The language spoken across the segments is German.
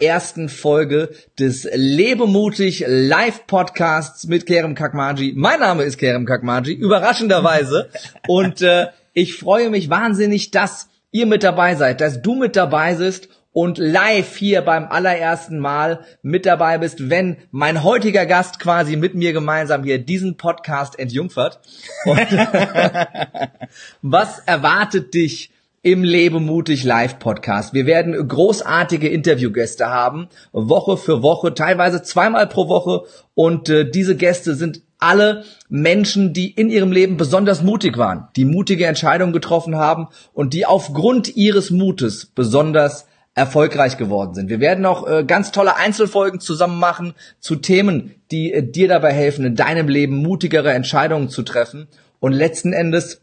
ersten Folge des Lebemutig Live Podcasts mit Kerem Kakmaji. Mein Name ist Kerem Kakmaji, überraschenderweise. Und äh, ich freue mich wahnsinnig, dass ihr mit dabei seid, dass du mit dabei bist und live hier beim allerersten Mal mit dabei bist, wenn mein heutiger Gast quasi mit mir gemeinsam hier diesen Podcast entjungfert. Und was erwartet dich im Lebe mutig Live Podcast. Wir werden großartige Interviewgäste haben, Woche für Woche, teilweise zweimal pro Woche und äh, diese Gäste sind alle Menschen, die in ihrem Leben besonders mutig waren, die mutige Entscheidungen getroffen haben und die aufgrund ihres Mutes besonders erfolgreich geworden sind. Wir werden auch äh, ganz tolle Einzelfolgen zusammen machen zu Themen, die äh, dir dabei helfen, in deinem Leben mutigere Entscheidungen zu treffen. Und letzten Endes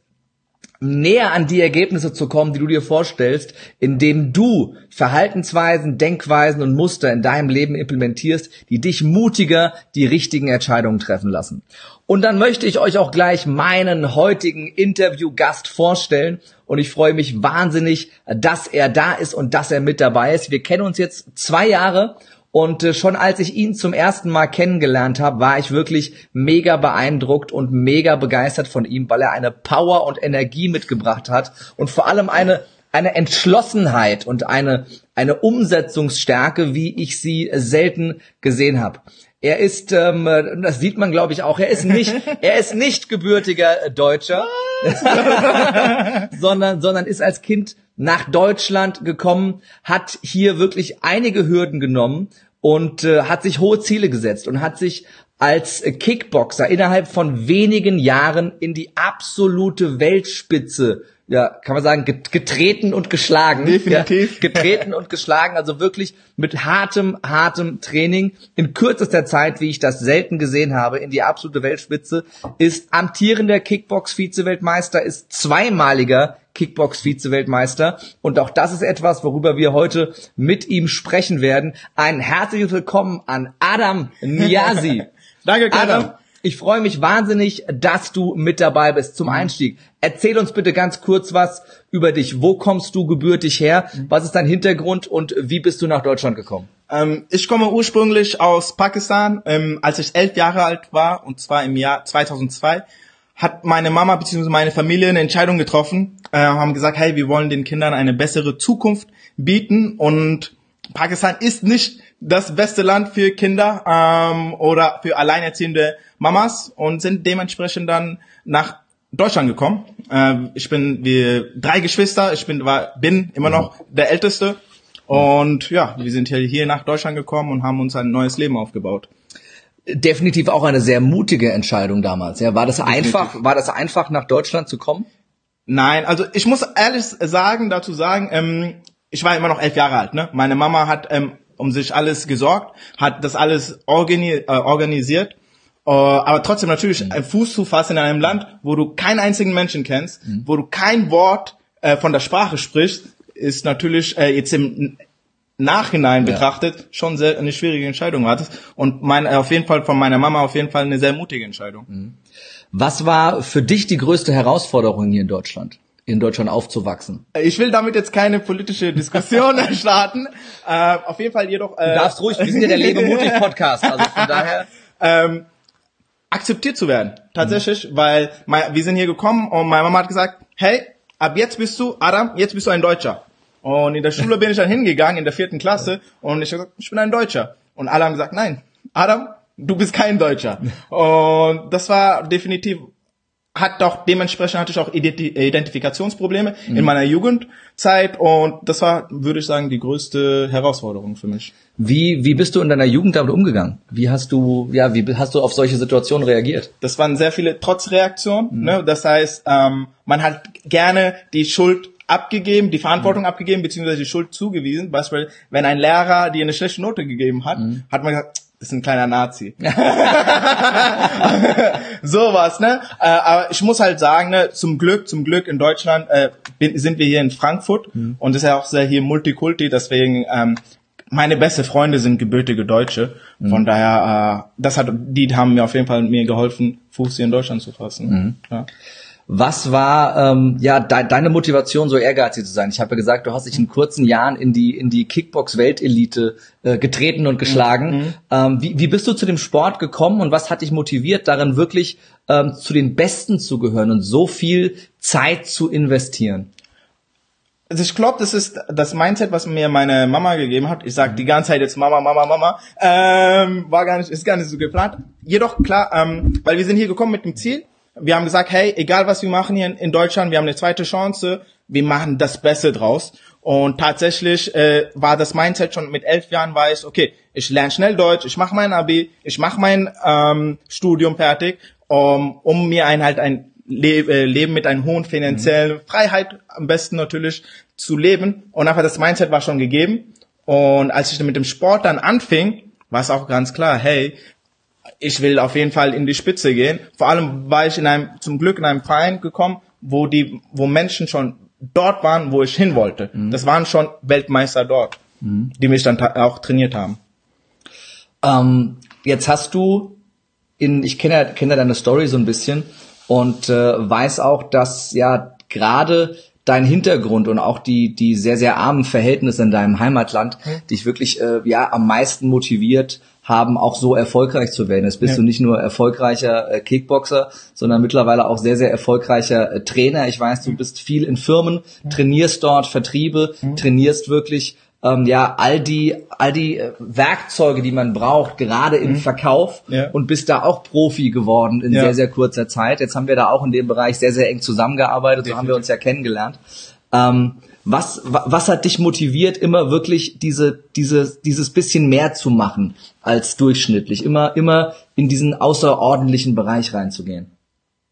näher an die Ergebnisse zu kommen, die du dir vorstellst, indem du Verhaltensweisen, Denkweisen und Muster in deinem Leben implementierst, die dich mutiger die richtigen Entscheidungen treffen lassen. Und dann möchte ich euch auch gleich meinen heutigen Interviewgast vorstellen und ich freue mich wahnsinnig, dass er da ist und dass er mit dabei ist. Wir kennen uns jetzt zwei Jahre und äh, schon als ich ihn zum ersten Mal kennengelernt habe, war ich wirklich mega beeindruckt und mega begeistert von ihm, weil er eine Power und Energie mitgebracht hat und vor allem eine eine Entschlossenheit und eine eine Umsetzungsstärke, wie ich sie selten gesehen habe. Er ist, ähm, das sieht man, glaube ich, auch. Er ist nicht, er ist nicht gebürtiger Deutscher, sondern sondern ist als Kind nach Deutschland gekommen, hat hier wirklich einige Hürden genommen und äh, hat sich hohe Ziele gesetzt und hat sich als Kickboxer innerhalb von wenigen Jahren in die absolute Weltspitze ja, kann man sagen, getreten und geschlagen. Definitiv. Ja, getreten und geschlagen, also wirklich mit hartem, hartem Training in kürzester Zeit, wie ich das selten gesehen habe, in die absolute Weltspitze, ist amtierender Kickbox-Vize-Weltmeister, ist zweimaliger Kickbox-Vize-Weltmeister. Und auch das ist etwas, worüber wir heute mit ihm sprechen werden. Ein herzliches Willkommen an Adam Niasi. Danke, Adam. Ich freue mich wahnsinnig, dass du mit dabei bist zum Einstieg. Erzähl uns bitte ganz kurz was über dich. Wo kommst du gebürtig her? Was ist dein Hintergrund und wie bist du nach Deutschland gekommen? Ähm, ich komme ursprünglich aus Pakistan. Ähm, als ich elf Jahre alt war, und zwar im Jahr 2002, hat meine Mama bzw. meine Familie eine Entscheidung getroffen, äh, haben gesagt, hey, wir wollen den Kindern eine bessere Zukunft bieten und Pakistan ist nicht das beste Land für Kinder ähm, oder für alleinerziehende Mamas und sind dementsprechend dann nach Deutschland gekommen. Äh, ich bin wir drei Geschwister, ich bin war bin immer noch der älteste und ja, wir sind hier nach Deutschland gekommen und haben uns ein neues Leben aufgebaut. Definitiv auch eine sehr mutige Entscheidung damals. Ja, war das Definitiv. einfach, war das einfach nach Deutschland zu kommen? Nein, also ich muss ehrlich sagen, dazu sagen, ähm, ich war immer noch elf Jahre alt. Ne? Meine Mama hat ähm, um sich alles gesorgt, hat das alles organi äh, organisiert. Uh, aber trotzdem natürlich mhm. ein Fuß zu fassen in einem Land, wo du keinen einzigen Menschen kennst, mhm. wo du kein Wort äh, von der Sprache sprichst, ist natürlich äh, jetzt im Nachhinein ja. betrachtet schon sehr eine schwierige Entscheidung hattest und mein, auf jeden Fall von meiner Mama auf jeden Fall eine sehr mutige Entscheidung. Mhm. Was war für dich die größte Herausforderung hier in Deutschland? In Deutschland aufzuwachsen. Ich will damit jetzt keine politische Diskussion starten. Äh, auf jeden Fall jedoch. Äh, du darfst ruhig, wir sind ja der Lebe mutig Podcast, also von daher. Ähm, akzeptiert zu werden, tatsächlich, mhm. weil mein, wir sind hier gekommen und meine Mama hat gesagt, hey, ab jetzt bist du, Adam, jetzt bist du ein Deutscher. Und in der Schule bin ich dann hingegangen, in der vierten Klasse, und ich habe gesagt, ich bin ein Deutscher. Und alle haben gesagt, nein, Adam, du bist kein Deutscher. Und das war definitiv hat doch dementsprechend hatte ich auch Identifikationsprobleme mhm. in meiner Jugendzeit und das war, würde ich sagen, die größte Herausforderung für mich. Wie wie bist du in deiner Jugend damit umgegangen? Wie hast du ja wie hast du auf solche Situationen reagiert? Das waren sehr viele Trotzreaktionen. Mhm. Ne? Das heißt, ähm, man hat gerne die Schuld abgegeben, die Verantwortung mhm. abgegeben beziehungsweise die Schuld zugewiesen. Beispielsweise, wenn ein Lehrer dir eine schlechte Note gegeben hat, mhm. hat man gesagt ist ein kleiner Nazi. Sowas, ne? Äh, aber ich muss halt sagen, ne, zum Glück, zum Glück in Deutschland äh, sind wir hier in Frankfurt mhm. und ist ja auch sehr hier Multikulti, deswegen ähm, meine beste Freunde sind gebürtige Deutsche. Von mhm. daher, äh, das hat, die haben mir auf jeden Fall mir geholfen, Fuß hier in Deutschland zu fassen. Mhm. Ja. Was war ähm, ja de deine Motivation, so ehrgeizig zu sein? Ich habe ja gesagt, du hast dich in kurzen Jahren in die in die Kickbox-Weltelite äh, getreten und geschlagen. Mhm. Ähm, wie, wie bist du zu dem Sport gekommen und was hat dich motiviert, darin wirklich ähm, zu den Besten zu gehören und so viel Zeit zu investieren? Also ich glaube, das ist das Mindset, was mir meine Mama gegeben hat. Ich sage die ganze Zeit jetzt Mama, Mama, Mama. Ähm, war gar nicht, ist gar nicht so geplant. Jedoch klar, ähm, weil wir sind hier gekommen mit dem Ziel wir haben gesagt, hey, egal was wir machen hier in, Deutschland, wir haben eine zweite Chance, wir machen das Beste draus. Und tatsächlich äh, war das Mindset schon mit elf Jahren weiß, okay, ich lerne schnell Deutsch, ich mache mein Abi, ich mache mein ähm, Studium fertig, um, um mir ein halt ein Le äh, Leben mit einer hohen finanziellen mhm. Freiheit am besten natürlich zu leben. Und einfach das Mindset war schon gegeben. Und als ich mit dem Sport dann anfing, war es auch ganz klar, hey, ich will auf jeden Fall in die Spitze gehen. Vor allem war ich in einem, zum Glück in einem Verein gekommen, wo die, wo Menschen schon dort waren, wo ich hin wollte. Mhm. Das waren schon Weltmeister dort, mhm. die mich dann auch trainiert haben. Ähm, jetzt hast du in, ich kenne ja, kenne ja deine Story so ein bisschen und äh, weiß auch, dass ja gerade dein Hintergrund und auch die die sehr sehr armen Verhältnisse in deinem Heimatland mhm. dich wirklich äh, ja am meisten motiviert haben, auch so erfolgreich zu werden. Jetzt bist ja. du nicht nur erfolgreicher äh, Kickboxer, sondern mittlerweile auch sehr, sehr erfolgreicher äh, Trainer. Ich weiß, du bist viel in Firmen, trainierst dort Vertriebe, mhm. trainierst wirklich ähm, ja all die all die äh, Werkzeuge, die man braucht, gerade im mhm. Verkauf ja. und bist da auch Profi geworden in ja. sehr sehr kurzer Zeit. Jetzt haben wir da auch in dem Bereich sehr sehr eng zusammengearbeitet, so haben wir uns ja kennengelernt. Ähm, was, was hat dich motiviert, immer wirklich diese, diese, dieses bisschen mehr zu machen als durchschnittlich, immer, immer in diesen außerordentlichen Bereich reinzugehen?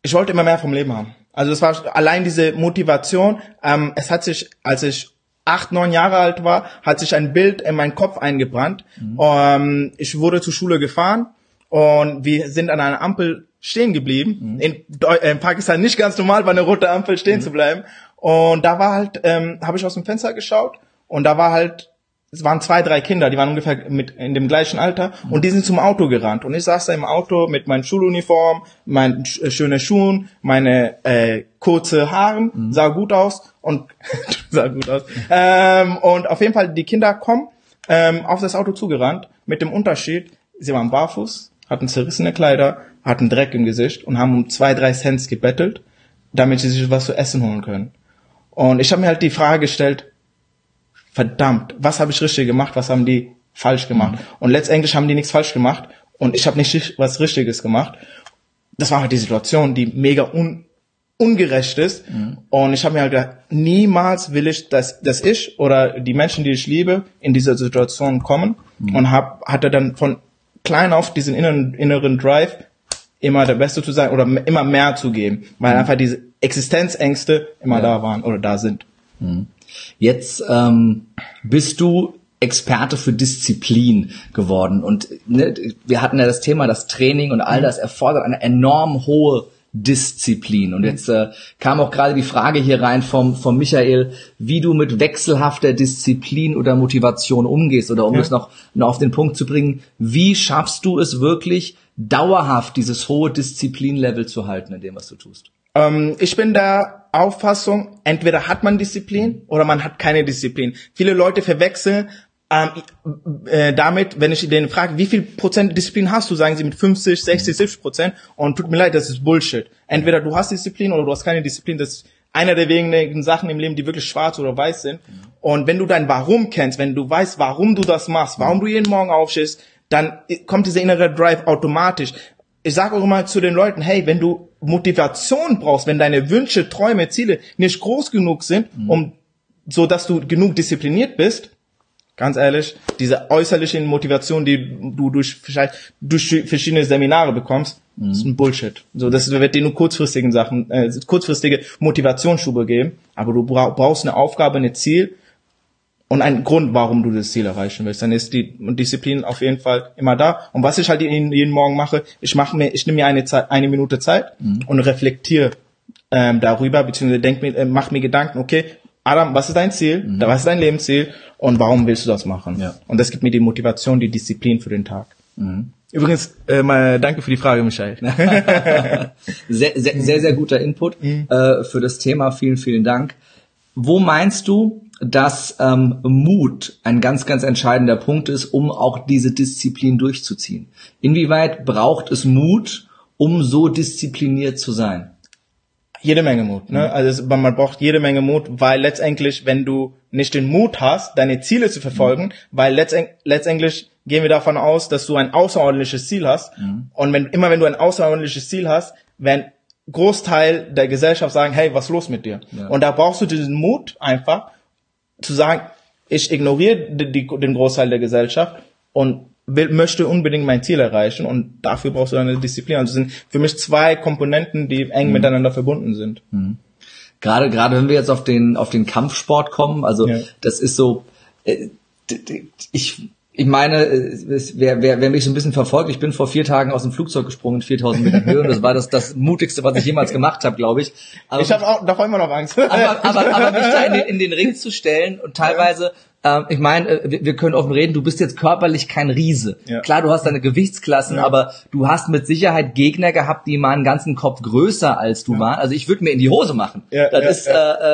Ich wollte immer mehr vom Leben haben. Also es war allein diese Motivation. Ähm, es hat sich, als ich acht, neun Jahre alt war, hat sich ein Bild in meinen Kopf eingebrannt. Mhm. Ähm, ich wurde zur Schule gefahren und wir sind an einer Ampel stehen geblieben. Mhm. In, in, Pakistan nicht ganz normal, bei einer roten Ampel stehen mhm. zu bleiben. Und da war halt, ähm, habe ich aus dem Fenster geschaut und da war halt, es waren zwei, drei Kinder, die waren ungefähr mit in dem gleichen Alter und die sind zum Auto gerannt und ich saß da im Auto mit meinen Schuluniform, meinen äh, schönen Schuhen, meine äh, kurze Haaren, mhm. sah gut aus und sah gut aus. Ähm, und auf jeden Fall die Kinder kommen ähm, auf das Auto zugerannt mit dem Unterschied, sie waren barfuß, hatten zerrissene Kleider, hatten Dreck im Gesicht und haben um zwei, drei Cent gebettelt, damit sie sich was zu essen holen können. Und ich habe mir halt die Frage gestellt, verdammt, was habe ich richtig gemacht, was haben die falsch gemacht? Mhm. Und letztendlich haben die nichts falsch gemacht und ich habe nicht was Richtiges gemacht. Das war halt die Situation, die mega un ungerecht ist. Mhm. Und ich habe mir halt gedacht, niemals will ich, dass, dass ich oder die Menschen, die ich liebe, in diese Situation kommen. Mhm. Und hab, hatte dann von klein auf diesen inneren, inneren Drive, immer der Beste zu sein oder immer mehr zu geben, weil mhm. einfach diese Existenzängste immer ja. da waren oder da sind. Mhm. Jetzt ähm, bist du Experte für Disziplin geworden und ne, wir hatten ja das Thema, das Training und all mhm. das erfordert eine enorm hohe Disziplin. Und jetzt äh, kam auch gerade die Frage hier rein vom, vom Michael, wie du mit wechselhafter Disziplin oder Motivation umgehst oder um ja. es noch, noch auf den Punkt zu bringen, wie schaffst du es wirklich, dauerhaft dieses hohe Disziplinlevel zu halten in dem, was du tust? Ähm, ich bin der Auffassung, entweder hat man Disziplin oder man hat keine Disziplin. Viele Leute verwechseln ähm, äh, damit, wenn ich denen frage, wie viel Prozent Disziplin hast du, sagen sie mit 50, 60, 70 Prozent. Und tut mir leid, das ist Bullshit. Entweder du hast Disziplin oder du hast keine Disziplin. Das ist einer der wenigen Sachen im Leben, die wirklich schwarz oder weiß sind. Und wenn du dein Warum kennst, wenn du weißt, warum du das machst, warum du jeden Morgen aufstehst, dann kommt dieser innere Drive automatisch. Ich sage auch immer zu den Leuten, hey, wenn du Motivation brauchst, wenn deine Wünsche, Träume, Ziele nicht groß genug sind, mhm. um so dass du genug diszipliniert bist, ganz ehrlich, diese äußerliche Motivation, die du durch vielleicht durch verschiedene Seminare bekommst, mhm. ist ein Bullshit. So, das wird dir nur kurzfristigen Sachen, äh, kurzfristige Motivationsschube geben, aber du brauchst eine Aufgabe, ein Ziel und ein Grund, warum du das Ziel erreichen willst. Dann ist die Disziplin auf jeden Fall immer da. Und was ich halt jeden Morgen mache, ich mache mir, ich nehme mir eine Zeit, eine Minute Zeit mhm. und reflektiere ähm, darüber, beziehungsweise denk mir, äh, mach mir Gedanken, okay, Adam, was ist dein Ziel? Mhm. Was ist dein Lebensziel? Und warum willst du das machen? Ja. Und das gibt mir die Motivation, die Disziplin für den Tag. Mhm. Übrigens, äh, mal danke für die Frage, Michael. sehr, sehr, sehr, sehr guter Input Mhm. äh, für das Thema. Vielen, vielen Dank. Wo meinst du, dass ähm, Mut ein ganz, ganz entscheidender Punkt ist, um auch diese Disziplin durchzuziehen? Inwieweit braucht es Mut, um so diszipliniert zu sein? jede Menge Mut. Ne? Also es, man braucht jede Menge Mut, weil letztendlich, wenn du nicht den Mut hast, deine Ziele zu verfolgen, weil letztend, letztendlich gehen wir davon aus, dass du ein außerordentliches Ziel hast. Und wenn immer wenn du ein außerordentliches Ziel hast, werden Großteil der Gesellschaft sagen, hey, was los mit dir? Ja. Und da brauchst du diesen Mut einfach zu sagen, ich ignoriere die, die, den Großteil der Gesellschaft und will, möchte unbedingt mein Ziel erreichen und dafür brauchst du eine Disziplin. Also es sind für mich zwei Komponenten, die eng miteinander verbunden sind. Gerade, gerade wenn wir jetzt auf den, auf den Kampfsport kommen, also Ja. das ist so, äh, ich, ich meine, es- wer, wer, wer mich so ein bisschen verfolgt, ich bin vor vier Tagen aus dem Flugzeug gesprungen in 4000 Metern Höhe und das war das, das mutigste, was ich jemals gemacht habe, glaube ich. Aber, Ich habe auch davor immer noch Angst. aber, aber, aber mich da in den, in den Ring zu stellen und teilweise, ähm, ich meine, äh, wir, wir können offen reden, du bist jetzt körperlich kein Riese. Ja. Klar, du hast deine Gewichtsklassen, Ja. aber du hast mit Sicherheit Gegner gehabt, die mal einen ganzen Kopf größer als du waren. Also ich würde mir in die Hose machen. Ja, das ja, ist, Äh,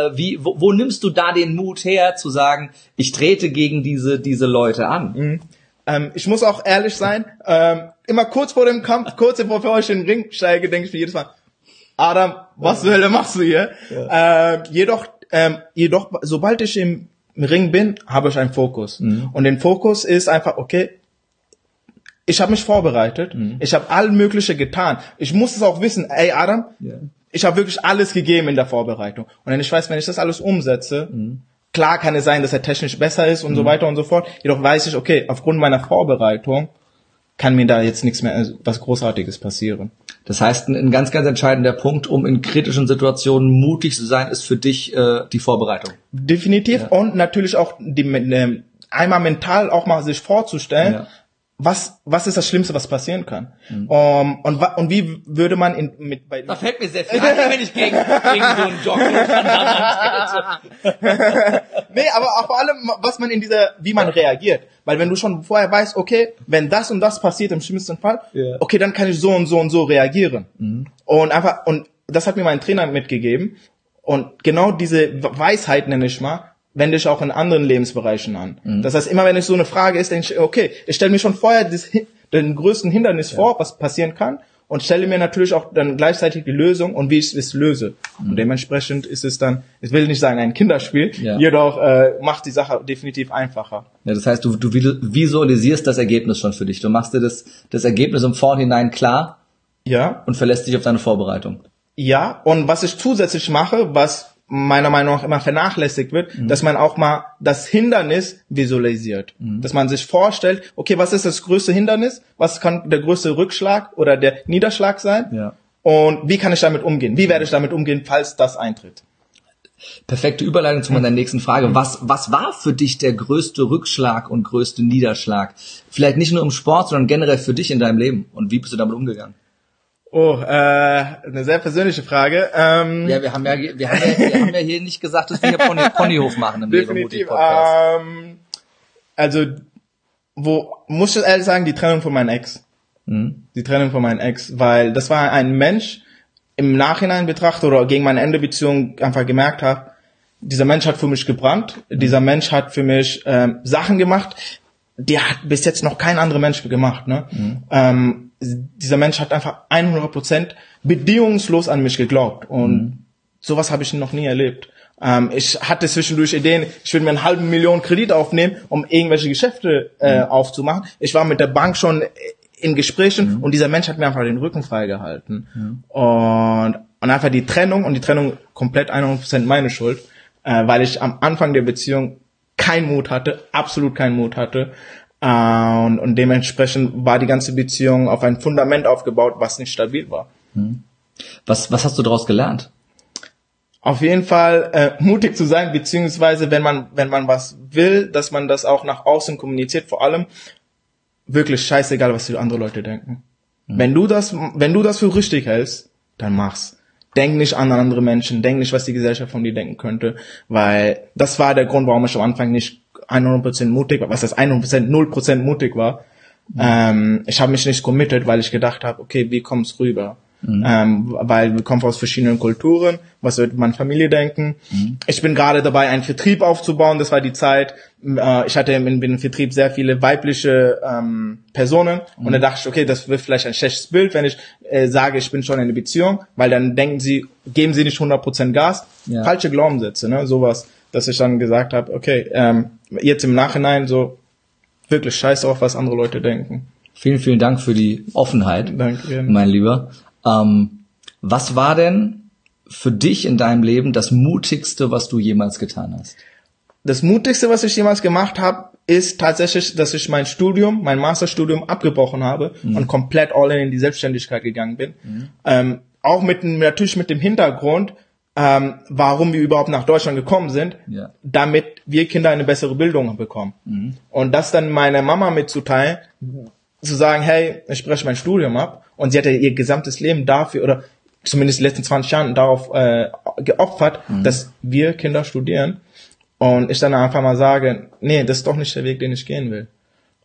äh, wie, wo, wo nimmst du da den Mut her, zu sagen, ich trete gegen diese, diese Leute an? Ähm, ich muss auch ehrlich sein, ähm, immer kurz vor dem Kampf, kurz bevor ich in den Ring steige, denke ich mir jedes Mal, Adam, was zur Hölle machst du hier? Ähm, jedoch, ähm, jedoch, sobald ich im Ring bin, habe ich einen Fokus. Und den Fokus ist einfach, okay, ich habe mich vorbereitet, ich habe all Mögliche getan. Ich muss es auch wissen, ey Adam, Ja. ich habe wirklich alles gegeben in der Vorbereitung. Und wenn ich weiß, wenn ich das alles umsetze, klar kann es sein, dass er technisch besser ist und so weiter und so fort. Jedoch weiß ich, okay, aufgrund meiner Vorbereitung kann mir da jetzt nichts mehr, äh, was Großartiges passieren. Das heißt, ein, ganz, ganz entscheidender Punkt, um in kritischen Situationen mutig zu sein, ist für dich äh, die Vorbereitung. Definitiv. Und natürlich auch die, ähm, einmal mental auch mal sich vorzustellen, Ja. Was, was ist das Schlimmste, was passieren kann. Um, und, wa- und wie würde man in, mit, bei, Da fällt mir sehr viel ein, wenn ich gegen, gegen so einen Jogger Nee, aber auch vor allem, was man in dieser, wie man reagiert. Weil wenn du schon vorher weißt, okay, wenn das und das passiert im schlimmsten Fall, Ja. okay, dann kann ich so und so und so reagieren. Und einfach, und das hat mir mein Trainer mitgegeben. Und genau diese Weisheit nenne ich mal, wende ich auch in anderen Lebensbereichen an. Das heißt, immer wenn es so eine Frage ist, denke ich, okay, ich stelle mir schon vorher das, den größten Hindernis vor, was passieren kann, und stelle mir natürlich auch dann gleichzeitig die Lösung und wie ich es löse. Und dementsprechend ist es dann, ich will nicht sagen ein Kinderspiel, Ja. jedoch äh, macht die Sache definitiv einfacher. Ja, das heißt, du, du visualisierst das Ergebnis schon für dich. Du machst dir das, das Ergebnis im Vorhinein klar Ja, und verlässt dich auf deine Vorbereitung. ja. Und was ich zusätzlich mache, was meiner Meinung nach immer vernachlässigt wird, dass man auch mal das Hindernis visualisiert. Dass man sich vorstellt, okay, was ist das größte Hindernis? Was kann der größte Rückschlag oder der Niederschlag sein? Ja. Und wie kann ich damit umgehen? Wie werde ich damit umgehen, falls das eintritt? Perfekte Überleitung zu meiner nächsten Frage. Was, was war für dich der größte Rückschlag und größte Niederschlag? Vielleicht nicht nur im Sport, sondern generell für dich in deinem Leben. Und wie bist du damit umgegangen? Oh, äh, eine sehr persönliche Frage. Ähm, Ja, wir haben ja, wir haben ja, wir haben ja hier nicht gesagt, dass wir hier Pony, Ponyhof machen im definitiv. Lebemutig-Podcast. Ähm, also, wo muss ich ehrlich sagen, die Trennung von meinem Ex. Mhm. Die Trennung von meinem Ex, weil das war ein Mensch im Nachhinein betrachtet oder gegen meine Ende Beziehung einfach gemerkt habe, dieser Mensch hat für mich gebrannt, dieser Mensch hat für mich ähm, Sachen gemacht, die hat bis jetzt noch kein anderer Mensch gemacht. Ne? Ähm, dieser Mensch hat einfach 100% bedingungslos an mich geglaubt und sowas habe ich noch nie erlebt. Ähm, ich hatte zwischendurch Ideen, ich würde mir einen halben Million Kredit aufnehmen, um irgendwelche Geschäfte äh, aufzumachen. Ich war mit der Bank schon in Gesprächen und dieser Mensch hat mir einfach den Rücken freigehalten. Und, und einfach die Trennung und die Trennung komplett 100% meine Schuld, äh, weil ich am Anfang der Beziehung keinen Mut hatte, absolut keinen Mut hatte. Äh, und, und dementsprechend war die ganze Beziehung auf ein Fundament aufgebaut, was nicht stabil war. Was, was hast du daraus gelernt? Auf jeden Fall äh, mutig zu sein, beziehungsweise wenn man wenn man was will, dass man das auch nach außen kommuniziert. Vor allem wirklich scheißegal, was die andere Leute denken. Wenn du das wenn du das für richtig hältst, dann mach's. Denk nicht an andere Menschen, denk nicht, was die Gesellschaft von dir denken könnte, weil das war der Grund, warum ich am Anfang nicht 100% mutig war, was das 100% 0% mutig war, Ähm, ich habe mich nicht committed, weil ich gedacht habe, okay, wie kommt's rüber? Ähm, weil wir kommen aus verschiedenen Kulturen. Was wird meine Familie denken? Ich bin gerade dabei, einen Vertrieb aufzubauen. Das war die Zeit. Äh, ich hatte im, im Vertrieb sehr viele weibliche ähm, Personen und da dachte ich, okay, das wird vielleicht ein schlechtes Bild, wenn ich äh, sage, ich bin schon in einer Beziehung, weil dann denken sie, geben sie nicht 100% Gas. Ja. Falsche Glaubenssätze, ne? Sowas, dass ich dann gesagt habe, okay, ähm, jetzt im Nachhinein so wirklich scheiß auf, was andere Leute denken. Vielen, vielen Dank für die Offenheit, Danke. mein Lieber. Ähm, was war denn für dich in deinem Leben das Mutigste, was du jemals getan hast? Das Mutigste, was ich jemals gemacht habe, ist tatsächlich, dass ich mein Studium, mein Masterstudium abgebrochen habe und komplett all in in die Selbstständigkeit gegangen bin. Ähm, auch mit natürlich mit dem Hintergrund, ähm, warum wir überhaupt nach Deutschland gekommen sind, Ja. damit wir Kinder eine bessere Bildung bekommen. Und das dann meiner Mama mitzuteilen, zu sagen, hey, ich breche mein Studium ab und sie hatte ihr gesamtes Leben dafür oder zumindest die letzten 20 Jahren darauf äh, geopfert, dass wir Kinder studieren und ich dann einfach mal sage, nee, das ist doch nicht der Weg, den ich gehen will.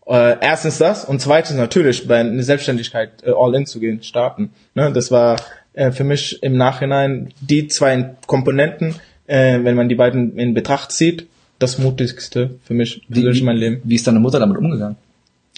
Äh, erstens das und zweitens natürlich bei einer Selbstständigkeit äh, all in zu gehen, starten. Ne, das war äh, für mich im Nachhinein die zwei Komponenten, äh, wenn man die beiden in Betracht zieht, das mutigste für mich persönlich in meinem Leben. Wie ist deine Mutter damit umgegangen?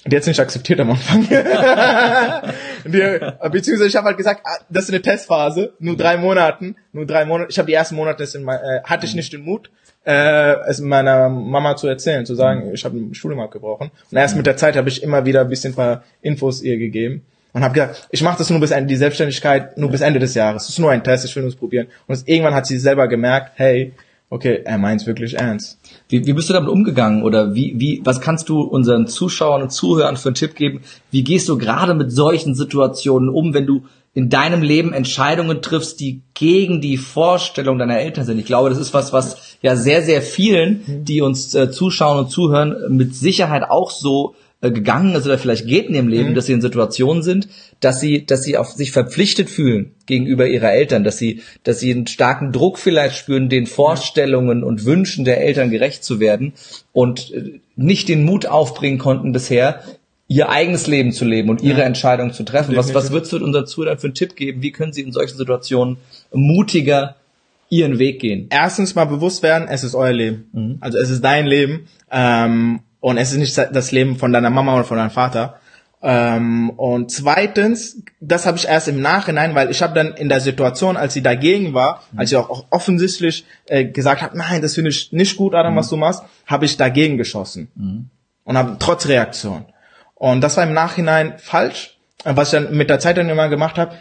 Die hat's nicht akzeptiert am Anfang. die, beziehungsweise ich habe halt gesagt, ah, das ist eine Testphase, nur drei Monaten, nur drei Monate. Ich habe die ersten Monate es in mein, äh, hatte ich nicht den Mut, äh, es meiner Mama zu erzählen, zu sagen, ich habe ein Studium abgebrochen. Und erst mit der Zeit habe ich immer wieder ein bisschen paar Infos ihr gegeben und habe gesagt, ich mache das nur bis Ende die Selbstständigkeit nur bis Ende des Jahres. Es ist nur ein Test, ich will nur es probieren. Und irgendwann hat sie selber gemerkt, hey, okay, er meint's wirklich ernst. Wie, wie bist du damit umgegangen oder wie, wie, was kannst du unseren Zuschauern und Zuhörern für einen Tipp geben? Wie gehst du gerade mit solchen Situationen um, wenn du in deinem Leben Entscheidungen triffst, die gegen die Vorstellung deiner Eltern sind? Ich glaube, das ist was, was ja sehr, sehr vielen, die uns äh, zuschauen und zuhören, mit Sicherheit auch so gegangen ist oder vielleicht geht in ihrem Leben, dass sie in Situationen sind, dass sie, dass sie auf sich verpflichtet fühlen gegenüber ihrer Eltern, dass sie, dass sie einen starken Druck vielleicht spüren, den Vorstellungen und Wünschen der Eltern gerecht zu werden und äh, nicht den Mut aufbringen konnten bisher, ihr eigenes Leben zu leben und ihre Entscheidung zu treffen. Was, was würdest du unseren Zuhörern für einen Tipp geben? Wie können sie in solchen Situationen mutiger ihren Weg gehen? erstens mal bewusst werden, es ist euer Leben. Also es ist dein Leben ähm, und es ist nicht das Leben von deiner Mama oder von deinem Vater. Ähm, und zweitens, das habe ich erst im Nachhinein, weil ich habe dann in der Situation, als sie dagegen war, als sie auch, auch offensichtlich äh, gesagt hat, nein, das finde ich nicht gut, Adam, was du machst, habe ich dagegen geschossen und habe trotz Reaktion. Und das war im Nachhinein falsch. Was ich dann mit der Zeit dann immer gemacht habe,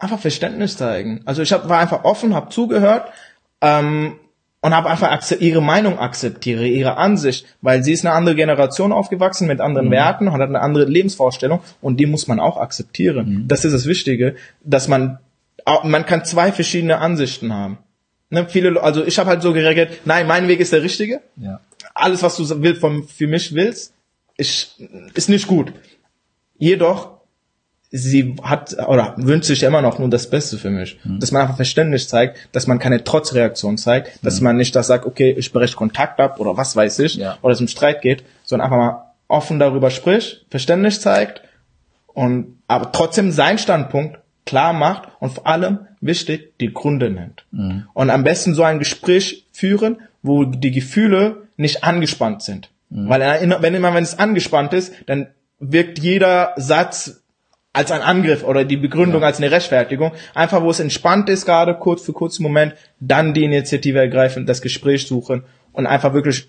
einfach Verständnis zeigen. Also ich hab, war einfach offen, habe zugehört ähm, und habe einfach ihre Meinung akzeptiere, ihre Ansicht, weil sie ist eine andere Generation aufgewachsen mit anderen Werten und hat eine andere Lebensvorstellung und die muss man auch akzeptieren. Das ist das Wichtige, dass man man kann zwei verschiedene Ansichten haben. Ne, viele, also ich habe halt so gereagiert, nein, mein Weg ist der richtige. Ja. Alles, was du will, vom, für mich willst, ist, ist nicht gut. Jedoch sie hat oder wünscht sich immer noch nur das Beste für mich. Dass man einfach Verständnis zeigt, dass man keine Trotzreaktion zeigt, dass man nicht das sagt, okay, ich breche Kontakt ab oder was weiß ich, Ja. oder es im Streit geht, sondern einfach mal offen darüber spricht, Verständnis zeigt und aber trotzdem seinen Standpunkt klar macht und vor allem wichtig die Gründe nennt. Und am besten so ein Gespräch führen, wo die Gefühle nicht angespannt sind. Weil in- wenn immer wenn es angespannt ist, dann wirkt jeder Satz als ein Angriff oder die Begründung als eine Rechtfertigung. Einfach, wo es entspannt ist, gerade kurz für kurzen Moment, dann die Initiative ergreifen, das Gespräch suchen und einfach wirklich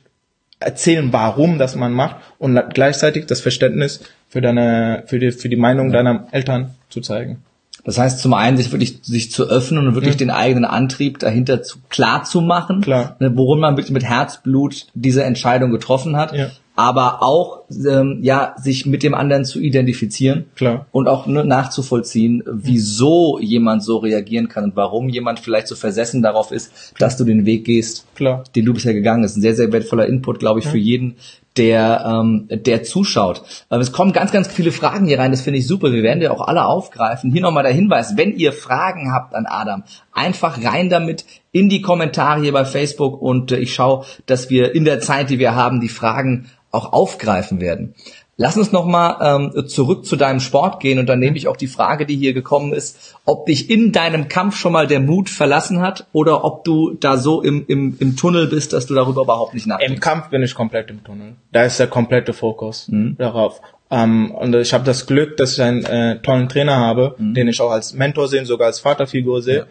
erzählen, warum das man macht und gleichzeitig das Verständnis für deine, für die, für die Meinung deiner Eltern zu zeigen. Das heißt, zum einen sich wirklich sich zu öffnen und wirklich den eigenen Antrieb dahinter zu, klar zu machen, Klar. ne, worum man wirklich mit Herzblut diese Entscheidung getroffen hat, Ja. Aber auch ähm, ja sich mit dem anderen zu identifizieren Klar. und auch ne, nachzuvollziehen, wieso jemand so reagieren kann und warum jemand vielleicht so versessen darauf ist, dass du den Weg gehst, Klar. den du bisher gegangen bist. Ein sehr, sehr wertvoller Input, glaube ich, für jeden, der, ähm, der zuschaut. Ähm, es kommen ganz, ganz viele Fragen hier rein, das finde ich super. Wir werden die auch alle aufgreifen. Hier nochmal der Hinweis, wenn ihr Fragen habt an Adam, einfach rein damit in die Kommentare hier bei Facebook und äh, ich schaue, dass wir in der Zeit, die wir haben, die Fragen auch aufgreifen werden. Lass uns nochmal ähm, zurück zu deinem Sport gehen und dann nehme ich auch die Frage, die hier gekommen ist, ob dich in deinem Kampf schon mal der Mut verlassen hat oder ob du da so im, im, im Tunnel bist, dass du darüber überhaupt nicht nachdenkst. Im Kampf bin ich komplett im Tunnel. Da ist der komplette Fokus mhm. darauf. Ähm, und ich habe das Glück, dass ich einen äh, tollen Trainer habe, mhm. den ich auch als Mentor sehe, sogar als Vaterfigur sehe. Ja.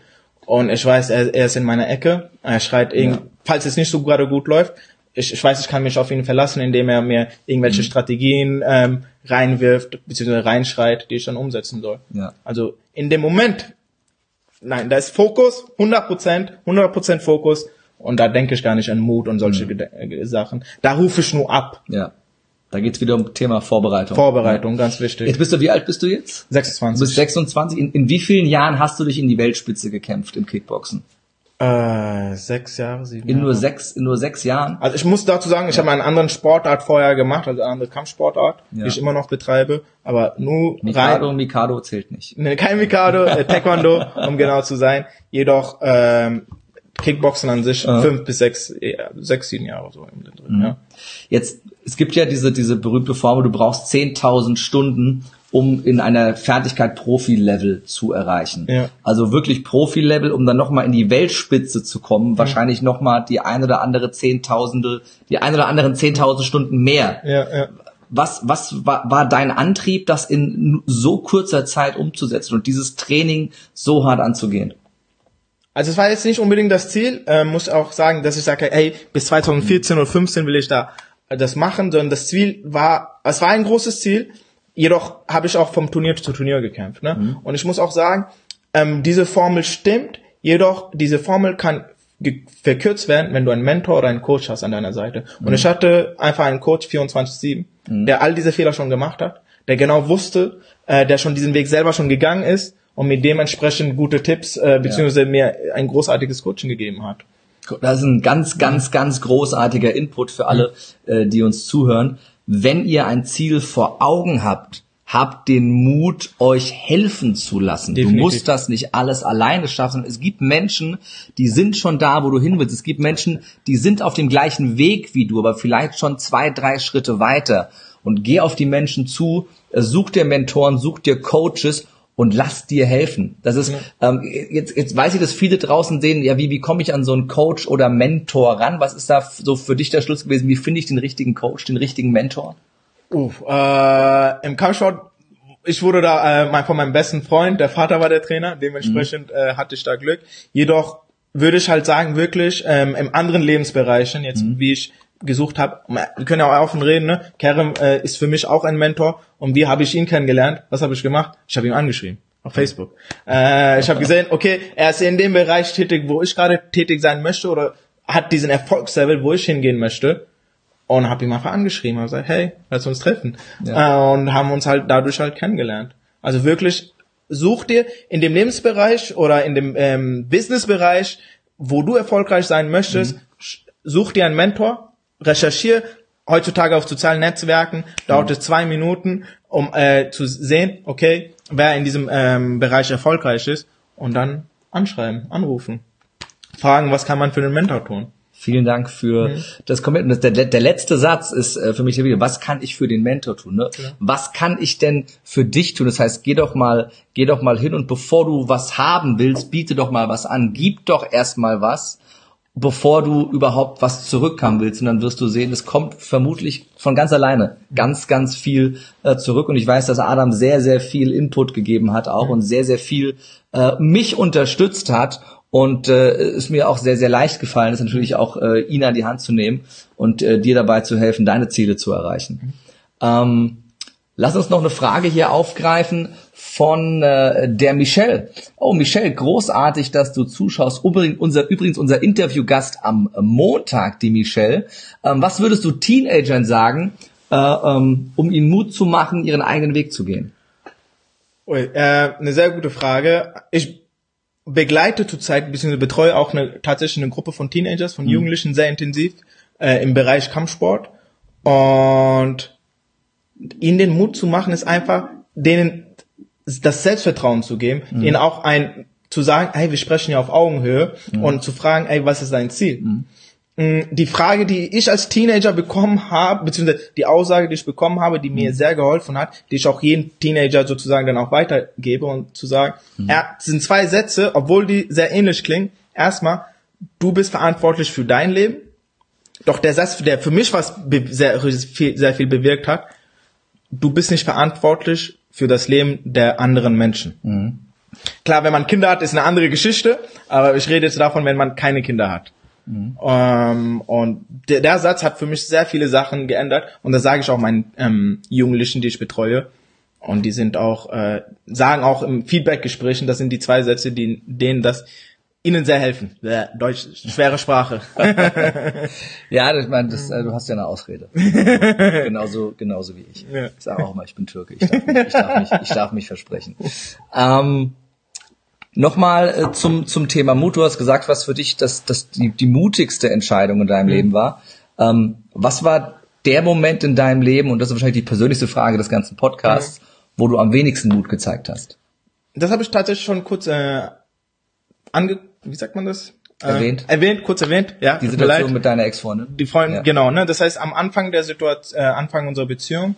Und ich weiß, er, er ist in meiner Ecke. Er schreit, ja. falls es nicht so gerade gut läuft, ich, ich weiß, ich kann mich auf ihn verlassen, indem er mir irgendwelche mhm. Strategien ähm, reinwirft, beziehungsweise reinschreit, die ich dann umsetzen soll. Ja. Also in dem Moment, nein, da ist Fokus, 100 Prozent, 100 Prozent Fokus und da denke ich gar nicht an Mut und solche mhm. Äh, Sachen. Da rufe ich nur ab. Ja. Da geht's wieder um Thema Vorbereitung. Vorbereitung, ja. ganz wichtig. Jetzt bist du, wie alt bist du jetzt? 26. Du bist 26. In, in wie vielen Jahren hast du dich in die Weltspitze gekämpft im Kickboxen? Äh, sechs Jahre, sieben In nur sechs, in nur sechs Jahren? Also ich muss dazu sagen, ich ja. habe einen anderen Sportart vorher gemacht, also eine andere Kampfsportart, ja. die ich immer noch betreibe, aber nur Mikado, rein, Mikado zählt nicht. Nee, kein Mikado, äh, Taekwondo, um genau zu sein. Jedoch ähm, Kickboxen an sich ja. fünf bis sechs, äh, sechs, sieben Jahre so im drin, mhm. ja. Jetzt, es gibt ja diese, diese berühmte Formel, du brauchst 10.000 Stunden, um in einer Fertigkeit Profi-Level zu erreichen. Ja. Also wirklich Profi-Level, um dann nochmal in die Weltspitze zu kommen, mhm. wahrscheinlich nochmal die ein oder andere Zehntausende, die ein oder anderen Zehntausend Stunden mehr. Ja, ja. Was, was war, war dein Antrieb, das in so kurzer Zeit umzusetzen und dieses Training so hart anzugehen? Also es war jetzt nicht unbedingt das Ziel, äh, muss auch sagen, dass ich sage, hey, bis 2014 oder 15 will ich da das machen, sondern das Ziel war, es war ein großes Ziel, Jedoch habe ich auch vom Turnier zu Turnier gekämpft. Ne? Mhm. Und ich muss auch sagen, ähm, diese Formel stimmt, jedoch diese Formel kann verkürzt werden, wenn du einen Mentor oder einen Coach hast an deiner Seite. Und mhm. ich hatte einfach einen Coach 24-7, mhm. der all diese Fehler schon gemacht hat, der genau wusste, äh, der schon diesen Weg selber schon gegangen ist und mir dementsprechend gute Tipps äh, beziehungsweise ja. mir ein großartiges Coaching gegeben hat. Das ist ein ganz, ganz, ganz großartiger Input für alle, mhm. äh, die uns zuhören wenn ihr ein Ziel vor Augen habt, habt den Mut, euch helfen zu lassen. Definitiv. Du musst das nicht alles alleine schaffen. Es gibt Menschen, die sind schon da, wo du hin willst. Es gibt Menschen, die sind auf dem gleichen Weg wie du, aber vielleicht schon zwei, drei Schritte weiter. Und geh auf die Menschen zu, such dir Mentoren, such dir Coaches und lass dir helfen. Das ist ja. ähm, jetzt jetzt weiß ich, dass viele draußen sehen, ja wie wie komme ich an so einen Coach oder Mentor ran? Was ist da so für dich der Schluss gewesen? Wie finde ich den richtigen Coach, den richtigen Mentor? Uh, äh, Im Kampfsport ich wurde da äh, von meinem besten Freund, der Vater war der Trainer, dementsprechend mhm. äh, hatte ich da Glück. Jedoch würde ich halt sagen, wirklich ähm, im anderen Lebensbereichen, jetzt mhm. wie ich gesucht habe, wir können ja auch offen reden, ne? Kerem äh, ist für mich auch ein Mentor und wie habe ich ihn kennengelernt? Was habe ich gemacht? Ich habe ihn angeschrieben auf Facebook. Äh, ich habe gesehen, okay, er ist in dem Bereich tätig, wo ich gerade tätig sein möchte oder hat diesen Erfolgslevel, wo ich hingehen möchte und habe ihn einfach angeschrieben und gesagt, hey, lass uns treffen ja. äh, und haben uns halt dadurch halt kennengelernt. Also wirklich such dir in dem Lebensbereich oder in dem ähm, Businessbereich, wo du erfolgreich sein möchtest, mhm. such dir einen Mentor, recherchiere heutzutage auf sozialen Netzwerken, dauert es zwei Minuten, um äh, zu sehen, okay, wer in diesem ähm, Bereich erfolgreich ist und dann anschreiben, anrufen, fragen, was kann man für den Mentor tun. Vielen Dank für mhm. das Commitment. Der, der letzte Satz ist äh, für mich der Video. Was kann ich für den Mentor tun? Ne? Ja. Was kann ich denn für dich tun? Das heißt, geh doch mal, geh doch mal hin und bevor du was haben willst, biete doch mal was an. Gib doch erstmal was bevor du überhaupt was zurückkommen willst. Und dann wirst du sehen, es kommt vermutlich von ganz alleine ganz, ganz viel äh, zurück. Und ich weiß, dass Adam sehr, sehr viel Input gegeben hat auch mhm. und sehr, sehr viel äh, mich unterstützt hat. Und äh, ist mir auch sehr, sehr leicht gefallen, ist natürlich auch äh, ihn an die Hand zu nehmen und äh, dir dabei zu helfen, deine Ziele zu erreichen. Mhm. Ähm, lass uns noch eine Frage hier aufgreifen von äh, der Michelle. Oh, Michelle, großartig, dass du zuschaust. Übrigens unser, übrigens unser Interviewgast am Montag, die Michelle. Ähm, was würdest du Teenagern sagen, äh, ähm, um ihnen Mut zu machen, ihren eigenen Weg zu gehen? Ui, äh, eine sehr gute Frage. Ich begleite zurzeit, bzw. betreue auch eine, tatsächlich eine Gruppe von Teenagers, von mhm. Jugendlichen sehr intensiv äh, im Bereich Kampfsport. Und ihnen den Mut zu machen, ist einfach, denen das Selbstvertrauen zu geben, mhm. ihnen auch ein zu sagen, hey, wir sprechen ja auf Augenhöhe mhm. und zu fragen, ey, was ist dein Ziel? Mhm. mh, die Frage, die ich als Teenager bekommen habe, beziehungsweise die Aussage, die ich bekommen habe, die mir sehr geholfen hat, die ich auch jedem Teenager sozusagen dann auch weitergebe und zu sagen, er, es sind zwei Sätze, obwohl die sehr ähnlich klingen. Erstmal, du bist verantwortlich für dein Leben. Doch der Satz, der für mich was sehr, sehr viel bewirkt hat, du bist nicht verantwortlich für das Leben der anderen Menschen. Klar, wenn man Kinder hat, ist eine andere Geschichte, aber ich rede jetzt davon, wenn man keine Kinder hat. Ähm, und der, der Satz hat für mich sehr viele Sachen geändert und das sage ich auch meinen ähm, Jugendlichen, die ich betreue. Und die sind auch, äh, sagen auch im Feedback-Gesprächen, das sind die zwei Sätze, die denen das ihnen sehr helfen. Deutsch, schwere Sprache. Ja, ich meine, das, äh, du hast ja eine Ausrede. genauso, genauso wie ich. Ja. Ich sage auch immer, ich bin Türke. Ich darf mich, ich darf mich, ich darf mich versprechen. Ähm, Nochmal äh, zum, zum Thema Mut. Du hast gesagt, was für dich das, das die, die mutigste Entscheidung in deinem Leben war. Ähm, was war der Moment in deinem Leben, und das ist wahrscheinlich die persönlichste Frage des ganzen Podcasts, wo du am wenigsten Mut gezeigt hast? Das habe ich tatsächlich schon kurz äh, ange... Wie sagt man das? Äh, Erwähnt. Erwähnt, kurz erwähnt. Ja, Die. Situation mit deiner Ex-Freundin? Die Freundin, Ja. genau, ne? Das heißt, am Anfang der Situation, äh, Anfang unserer Beziehung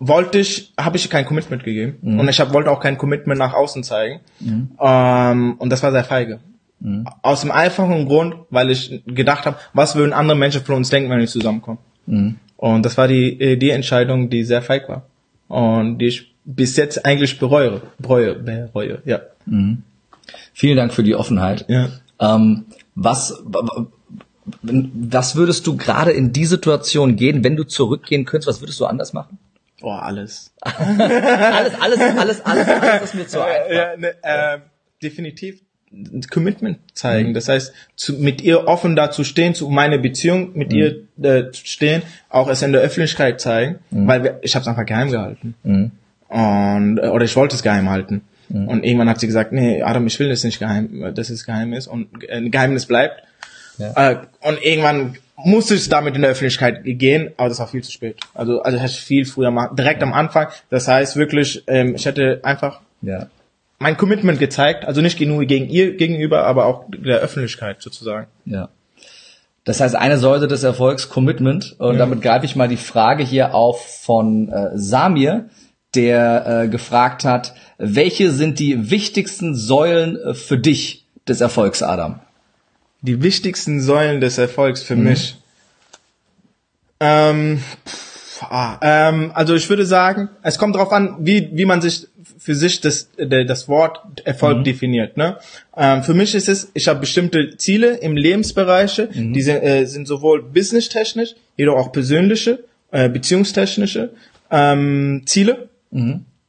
wollte ich, habe ich kein Commitment gegeben Mhm. und ich hab, wollte auch kein Commitment nach außen zeigen. Ähm, und das war sehr feige. Mhm. Aus dem einfachen Grund, weil ich gedacht habe, was würden andere Menschen von uns denken, wenn wir zusammenkommen. Mhm. Und das war die äh, die Entscheidung, die sehr feig war und die ich bis jetzt eigentlich bereue, bereue, bereue, ja. Vielen Dank für die Offenheit. Ja. Ähm, was, was würdest du gerade in die Situation gehen, wenn du zurückgehen könntest? Was würdest du anders machen? Boah, alles. Alles, alles, alles, alles, alles ist mir zu einfach. ja, ne, äh, definitiv ein Commitment zeigen. Das heißt, zu, mit ihr offen dazu stehen, zu meine Beziehung mit ihr äh, stehen, auch es in der Öffentlichkeit zeigen, weil wir, ich habe es einfach geheim gehalten. Und äh, oder ich wollte es geheim halten. Und irgendwann hat sie gesagt, nee, Adam, ich will das nicht geheim, dass es geheim ist und äh, ein Geheimnis bleibt. Ja. Äh, und irgendwann musste ich damit in der Öffentlichkeit gehen, aber das war viel zu spät. Also, also hätte ich viel früher machen, direkt am Anfang. Das heißt wirklich, ähm, ich hätte einfach Ja. mein Commitment gezeigt, also nicht nur gegen ihr gegenüber, aber auch der Öffentlichkeit sozusagen. Ja. Das heißt, eine Säule des Erfolgs, Commitment. Und damit greife ich mal die Frage hier auf von äh, Samir, der äh, gefragt hat, welche sind die wichtigsten Säulen äh, für dich des Erfolgs, Adam? Die wichtigsten Säulen des Erfolgs für mich. Ähm, pff, ah, ähm, also ich würde sagen, es kommt darauf an, wie, wie man sich für sich das, das Wort Erfolg definiert. Ne? Ähm, für mich ist es, ich habe bestimmte Ziele im Lebensbereiche, die sind, äh, sind sowohl businesstechnisch, jedoch auch persönliche, äh, beziehungstechnische ähm, Ziele.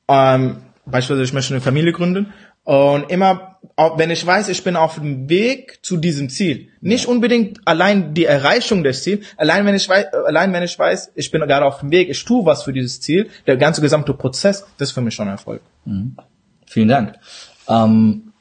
Ähm, beispielsweise, ich möchte eine Familie gründen. Und immer, auch wenn ich weiß, ich bin auf dem Weg zu diesem Ziel. Nicht unbedingt allein die Erreichung des Ziels, allein wenn ich weiß, allein wenn ich weiß, ich bin gerade auf dem Weg, ich tue was für dieses Ziel, der ganze gesamte Prozess, das ist für mich schon Erfolg. Vielen Dank. Ähm,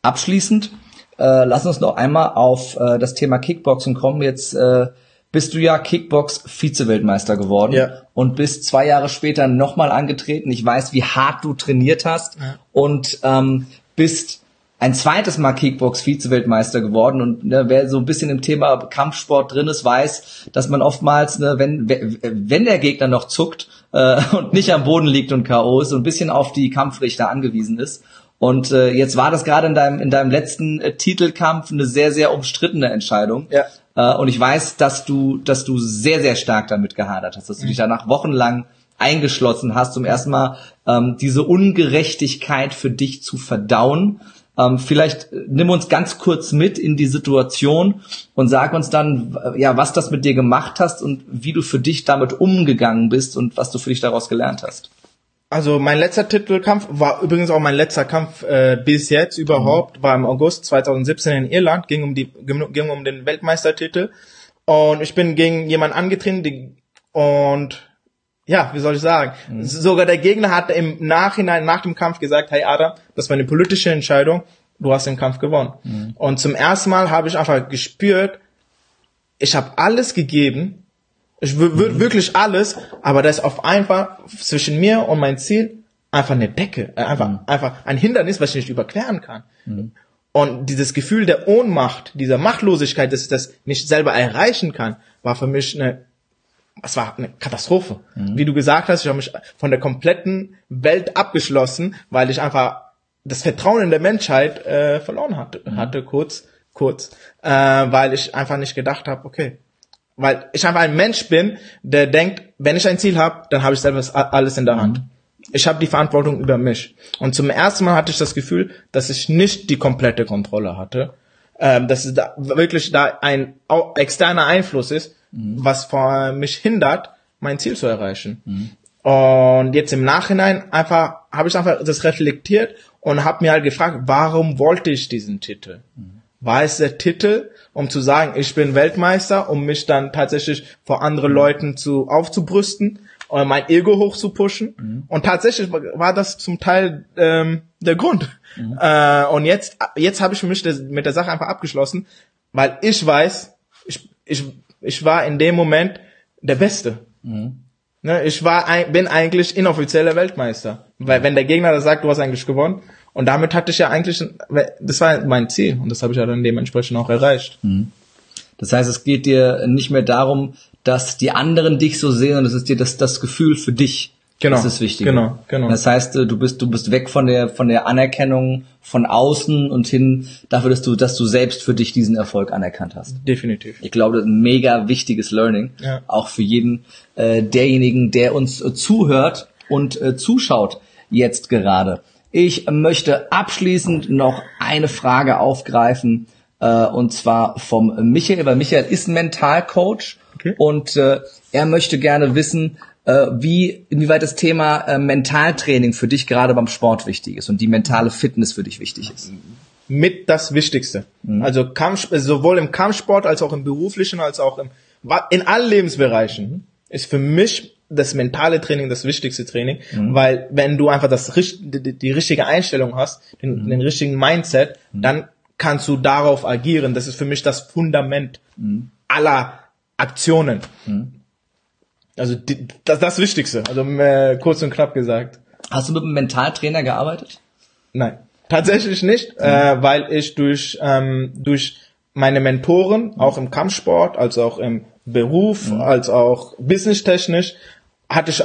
abschließend, äh, lass uns noch einmal auf äh, das Thema Kickboxen kommen. Jetzt äh, bist du ja Kickbox-Vize-Weltmeister geworden Ja. und bist zwei Jahre später nochmal angetreten. Ich weiß, wie hart du trainiert hast und ähm, bist ein zweites Mal Kickbox-Vize-Weltmeister geworden. Und ne, wer so ein bisschen im Thema Kampfsport drin ist, weiß, dass man oftmals, ne, wenn, wenn der Gegner noch zuckt äh, und nicht am Boden liegt und K.O. ist, so ein bisschen auf die Kampfrichter angewiesen ist. Und äh, jetzt war das gerade in deinem, in deinem letzten äh, Titelkampf eine sehr, sehr umstrittene Entscheidung. Ja. Äh, und ich weiß, dass du, dass du sehr, sehr stark damit gehadert hast, dass du dich danach wochenlang eingeschlossen hast, um erstmal ähm, diese Ungerechtigkeit für dich zu verdauen. Ähm, vielleicht äh, nimm uns ganz kurz mit in die Situation und sag uns dann, ja, was das mit dir gemacht hast und wie du für dich damit umgegangen bist und was du für dich daraus gelernt hast. Also mein letzter Titelkampf war übrigens auch mein letzter Kampf äh, bis jetzt überhaupt, war im August 2017 in Irland, ging um die ging um den Weltmeistertitel. Und ich bin gegen jemanden angetreten die, und ja, wie soll ich sagen, sogar der Gegner hat im Nachhinein nach dem Kampf gesagt, hey Adam, das war eine politische Entscheidung, du hast den Kampf gewonnen. Und zum ersten Mal habe ich einfach gespürt, ich habe alles gegeben, ich wür- wür- wirklich alles, aber da ist auf einfach zwischen mir und mein Ziel einfach eine Decke, äh, einfach, einfach ein Hindernis, was ich nicht überqueren kann. Und dieses Gefühl der Ohnmacht, dieser Machtlosigkeit, dass ich das nicht selber erreichen kann, war für mich eine, es war eine Katastrophe. Wie du gesagt hast, ich habe mich von der kompletten Welt abgeschlossen, weil ich einfach das Vertrauen in der Menschheit äh, verloren hatte, hatte kurz, kurz, äh, weil ich einfach nicht gedacht habe, okay, weil ich einfach ein Mensch bin, der denkt, wenn ich ein Ziel habe, dann habe ich selber alles in der Hand. Ich habe die Verantwortung über mich. Und zum ersten Mal hatte ich das Gefühl, dass ich nicht die komplette Kontrolle hatte, ähm, dass es da wirklich da ein externer Einfluss ist, was vor mich hindert, mein Ziel zu erreichen. Und jetzt im Nachhinein einfach habe ich einfach das reflektiert und habe mir halt gefragt, warum wollte ich diesen Titel? War es der Titel, um zu sagen, ich bin Weltmeister, um mich dann tatsächlich vor anderen Leuten zu aufzubrüsten oder mein Ego hochzupushen? Und tatsächlich war das zum Teil ähm, der Grund. Äh, und jetzt jetzt habe ich mich das, mit der Sache einfach abgeschlossen, weil ich weiß, ich ich ich war in dem Moment der Beste. Ne, ich war, bin eigentlich inoffizieller Weltmeister. Weil wenn der Gegner das sagt, du hast eigentlich gewonnen. Und damit hatte ich ja eigentlich, das war mein Ziel. Und das habe ich ja dann dementsprechend auch erreicht. Das heißt, es geht dir nicht mehr darum, dass die anderen dich so sehen, sondern es ist dir das, das Gefühl für dich. Genau, Das ist wichtig. genau, genau. Das heißt, du bist, du bist weg von der, von der Anerkennung von außen und hin dafür, dass du, dass du selbst für dich diesen Erfolg anerkannt hast. Definitiv. Ich glaube, das ist ein mega wichtiges Learning, Ja. auch für jeden äh, derjenigen, der uns äh, zuhört und äh, zuschaut jetzt gerade. Ich möchte abschließend noch eine Frage aufgreifen, äh, und zwar vom Michael, weil Michael ist Mentalcoach Okay. und äh, er möchte gerne wissen, äh, wie inwieweit das Thema äh, Mentaltraining für dich gerade beim Sport wichtig ist und die mentale Fitness für dich wichtig ist. Mit das Wichtigste. Also Kampf, sowohl im Kampfsport als auch im beruflichen, als auch im, in allen Lebensbereichen ist für mich das mentale Training das wichtigste Training, weil wenn du einfach das die, die, richtige Einstellung hast, den, den richtigen Mindset, dann kannst du darauf agieren. Das ist für mich das Fundament aller Aktionen. Also die, das das Wichtigste. Also äh, kurz und knapp gesagt. Hast du mit einem Mentaltrainer gearbeitet? Nein, tatsächlich nicht, äh, weil ich durch ähm, durch meine Mentoren auch im Kampfsport, als auch im Beruf, als auch businesstechnisch hatte ich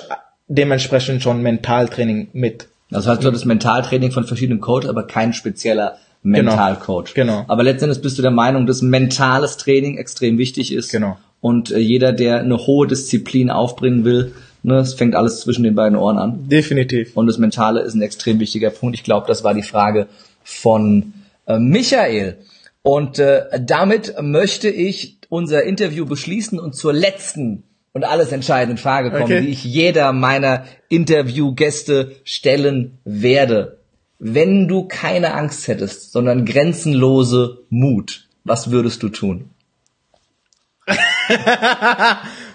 dementsprechend schon Mentaltraining mit. Das heißt, du hattest Mentaltraining von verschiedenen Coaches, aber kein spezieller Mentalcoach. Genau. Aber letztendlich bist du der Meinung, dass mentales Training extrem wichtig ist. Genau. Und äh, jeder, der eine hohe Disziplin aufbringen will, ne, es fängt alles zwischen den beiden Ohren an. Definitiv. Und das Mentale ist ein extrem wichtiger Punkt. Ich glaube, das war die Frage von äh, Michael. Und äh, damit möchte ich unser Interview beschließen und zur letzten und alles entscheidenden Frage kommen, Okay. die ich jeder meiner Interviewgäste stellen werde. Wenn du keine Angst hättest, sondern grenzenlose Mut, was würdest du tun?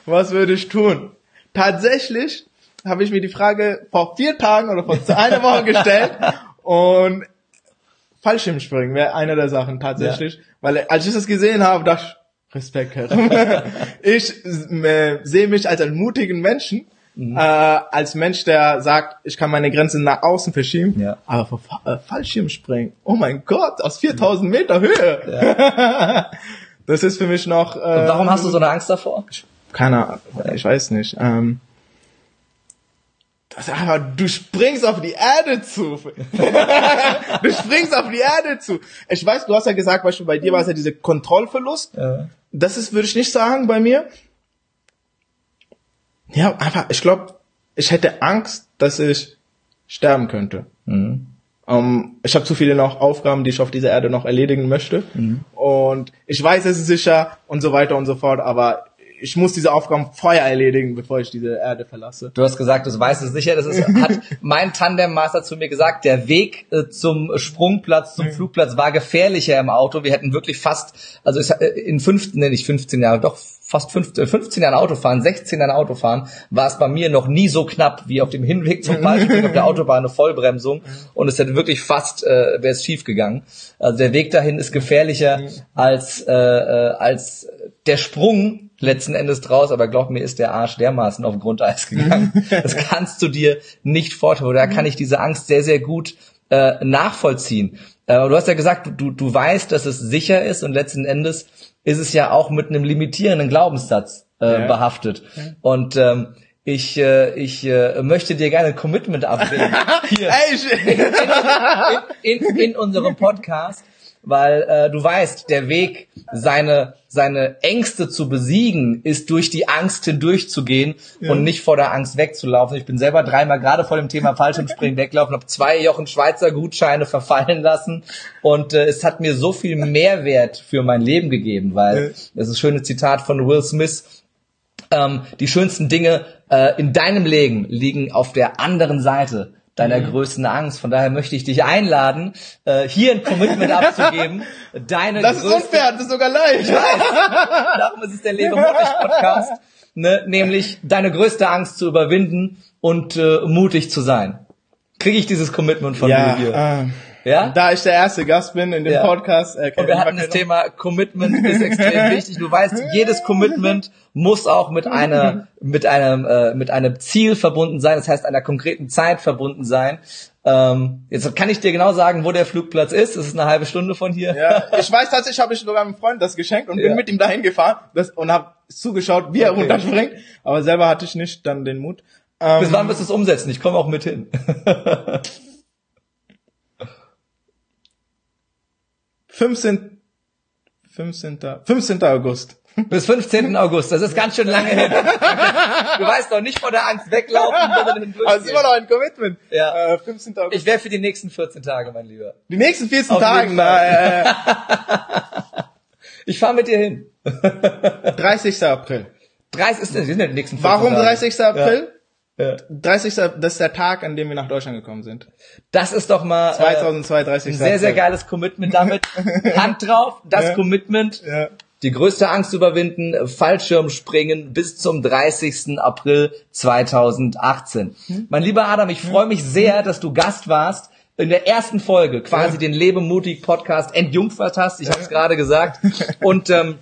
Was würde ich tun? Tatsächlich habe ich mir die Frage vor vier Tagen oder vor einer Woche gestellt und Fallschirmspringen wäre eine der Sachen tatsächlich, weil als ich das gesehen habe, dachte ich, Respekt. Herr. ich äh, sehe mich als einen mutigen Menschen, Mhm. äh, als Mensch, der sagt, ich kann meine Grenzen nach außen verschieben, Ja. aber vor Fa äh, Fallschirmspringen, oh mein Gott, aus 4000 Meter Höhe. das ist für mich noch... Äh, Und warum hast du so eine Angst davor? keine Ahnung, ich weiß nicht. Ähm, das einfach, du springst auf die Erde zu. du springst auf die Erde zu. Ich weiß, du hast ja gesagt, Beispiel bei dir war es ja dieser Kontrollverlust. Ja. Das ist, würde ich nicht sagen bei mir. Ja, einfach, ich glaube, ich hätte Angst, dass ich sterben könnte. Mhm. Ähm, ich habe zu viele noch Aufgaben, die ich auf dieser Erde noch erledigen möchte. Und ich weiß, es ist sicher und so weiter und so fort, aber ich muss diese Aufgaben vorher erledigen, bevor ich diese Erde verlasse. Du hast gesagt, du weißt es sicher. Das ist, hat mein Tandemmaster zu mir gesagt. Der Weg äh, zum Sprungplatz, zum Flugplatz war gefährlicher im Auto. Wir hätten wirklich fast, also ich, äh, in 15, nee, nicht 15 Jahren, doch fast 15, 15 Jahren Autofahren, 16 Jahren Autofahren, war es bei mir noch nie so knapp wie auf dem Hinweg zum Fallschirm auf der Autobahn eine Vollbremsung. Und es hätte wirklich fast, äh, wäre es schief gegangen. Also der Weg dahin ist gefährlicher als, äh, äh, als der Sprung letzten Endes draus, aber glaub mir, ist der Arsch dermaßen auf Grundeis gegangen. Das kannst du dir nicht vorstellen. Da kann ich diese Angst sehr, sehr gut äh, nachvollziehen. Äh, du hast ja gesagt, du, du weißt, dass es sicher ist und letzten Endes ist es ja auch mit einem limitierenden Glaubenssatz äh, Ja. behaftet. Und ähm, ich, äh, ich äh, möchte dir gerne ein Commitment abgeben. Hier ich, in, in, in unserem Podcast, weil äh, du weißt, der Weg, seine, seine Ängste zu besiegen, ist durch die Angst hindurchzugehen und nicht vor der Angst wegzulaufen. Ich bin selber dreimal gerade vor dem Thema Fallschirmspringen weglaufen, habe zwei Jochen Schweizer Gutscheine verfallen lassen. Und äh, es hat mir so viel Mehrwert für mein Leben gegeben, weil das ist ein schönes Zitat von Will Smith, ähm, die schönsten Dinge äh, in deinem Leben liegen auf der anderen Seite deiner Mhm. größten Angst. Von daher möchte ich dich einladen, äh, hier ein Commitment abzugeben. Deine das ist größte, unfair, das ist sogar leicht. Darum ist es der Lebe mutig Podcast, ne? nämlich deine größte Angst zu überwinden und äh, mutig zu sein. Kriege ich dieses Commitment von Ja, dir äh, Ja? da ich der erste Gast bin in dem Ja. Podcast. Äh, Und wir hatten das Thema Commitment ist extrem wichtig. Du weißt, jedes Commitment muss auch mit einer, mit einem, äh, mit einem Ziel verbunden sein. Das heißt, einer konkreten Zeit verbunden sein. Ähm, jetzt kann ich dir genau sagen, wo der Flugplatz ist. Es ist eine halbe Stunde von hier. Ja, ich weiß tatsächlich, habe ich sogar einem Freund das geschenkt und bin Ja. mit ihm dahin gefahren das, und habe zugeschaut, wie er Okay. runterspringt. Aber selber hatte ich nicht dann den Mut. Ähm, Bis wann wirst du es umsetzen? Ich komme auch mit hin. 15, 15. 15. August. Bis 15. August. Das ist ganz schön lange hin. Du weißt doch nicht vor der Angst weglaufen, sondern Also hindurchgehen. ist immer noch ein Commitment. Ja. Äh, 15. August. Ich wäre für die nächsten 14 Tage, mein Lieber. Die nächsten 14 Auf jeden Fall. äh, Ich fahre mit dir hin. 30. April. 30 ist, sind ja die nächsten 14 Warum Tage. 30. April? Ja. 30. Das ist der Tag, an dem wir nach Deutschland gekommen sind. Das ist doch mal äh, 2002, 30. ein sehr, sehr geiles Commitment damit. Hand drauf, das Ja. Commitment. Ja. Die größte Angst überwinden, Fallschirmspringen bis zum 30. April 2018. Hm. Mein lieber Adam, ich freue mich sehr, dass du Gast warst in der ersten Folge, quasi Ja. den Lebe mutig Podcast entjungfert hast. Ich habe es gerade gesagt. Und ähm,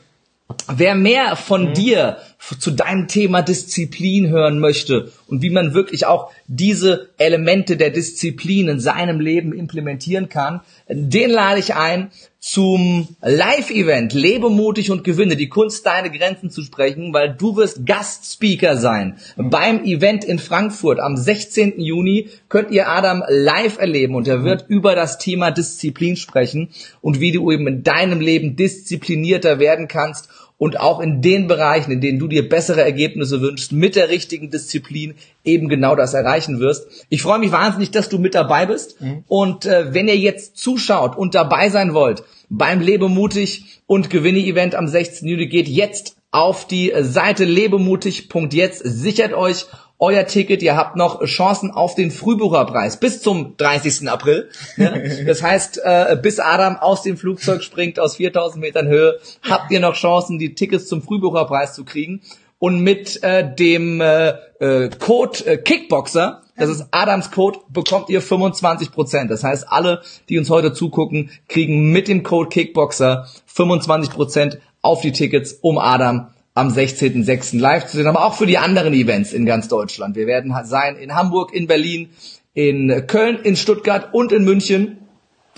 Wer mehr von dir f- zu deinem Thema Disziplin hören möchte und wie man wirklich auch diese Elemente der Disziplin in seinem Leben implementieren kann, den lade ich ein zum Live-Event Lebe mutig und gewinne, die Kunst, deine Grenzen zu sprechen, weil du wirst Gastspeaker sein. Beim Event in Frankfurt am 16. Juni könnt ihr Adam live erleben und er wird über das Thema Disziplin sprechen und wie du eben in deinem Leben disziplinierter werden kannst und auch in den Bereichen, in denen du dir bessere Ergebnisse wünschst, mit der richtigen Disziplin eben genau das erreichen wirst. Ich freue mich wahnsinnig, dass du mit dabei bist. Und äh, wenn ihr jetzt zuschaut und dabei sein wollt beim Lebe mutig und gewinne Event am 16. Juli, geht jetzt auf die Seite lebemutig.jetzt, sichert euch euer Ticket, ihr habt noch Chancen auf den Frühbucherpreis bis zum 30. April. Ja, das heißt, äh, bis Adam aus dem Flugzeug springt aus 4000 Metern Höhe, habt ihr noch Chancen, die Tickets zum Frühbucherpreis zu kriegen. Und mit äh, dem äh, Code äh, Kickboxer, das ist Adams Code, bekommt ihr 25%. Das heißt, alle, die uns heute zugucken, kriegen mit dem Code Kickboxer 25% auf die Tickets, um Adam am 16.06. live zu sehen, aber auch für die anderen Events in ganz Deutschland. Wir werden sein in Hamburg, in Berlin, in Köln, in Stuttgart und in München.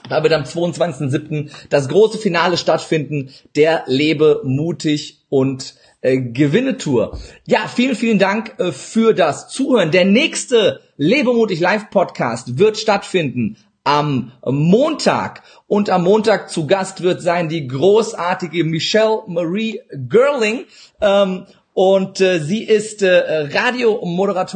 Da wird am 22.07. das große Finale stattfinden, der Lebe mutig und äh, Gewinne Tour. Ja, vielen, vielen Dank äh, für das Zuhören. Der nächste Lebe mutig Live Podcast wird stattfinden am Montag. Und am Montag zu Gast wird sein die großartige Michelle Marie Girling. Ähm, und äh, sie ist äh, Radiomoderatorin.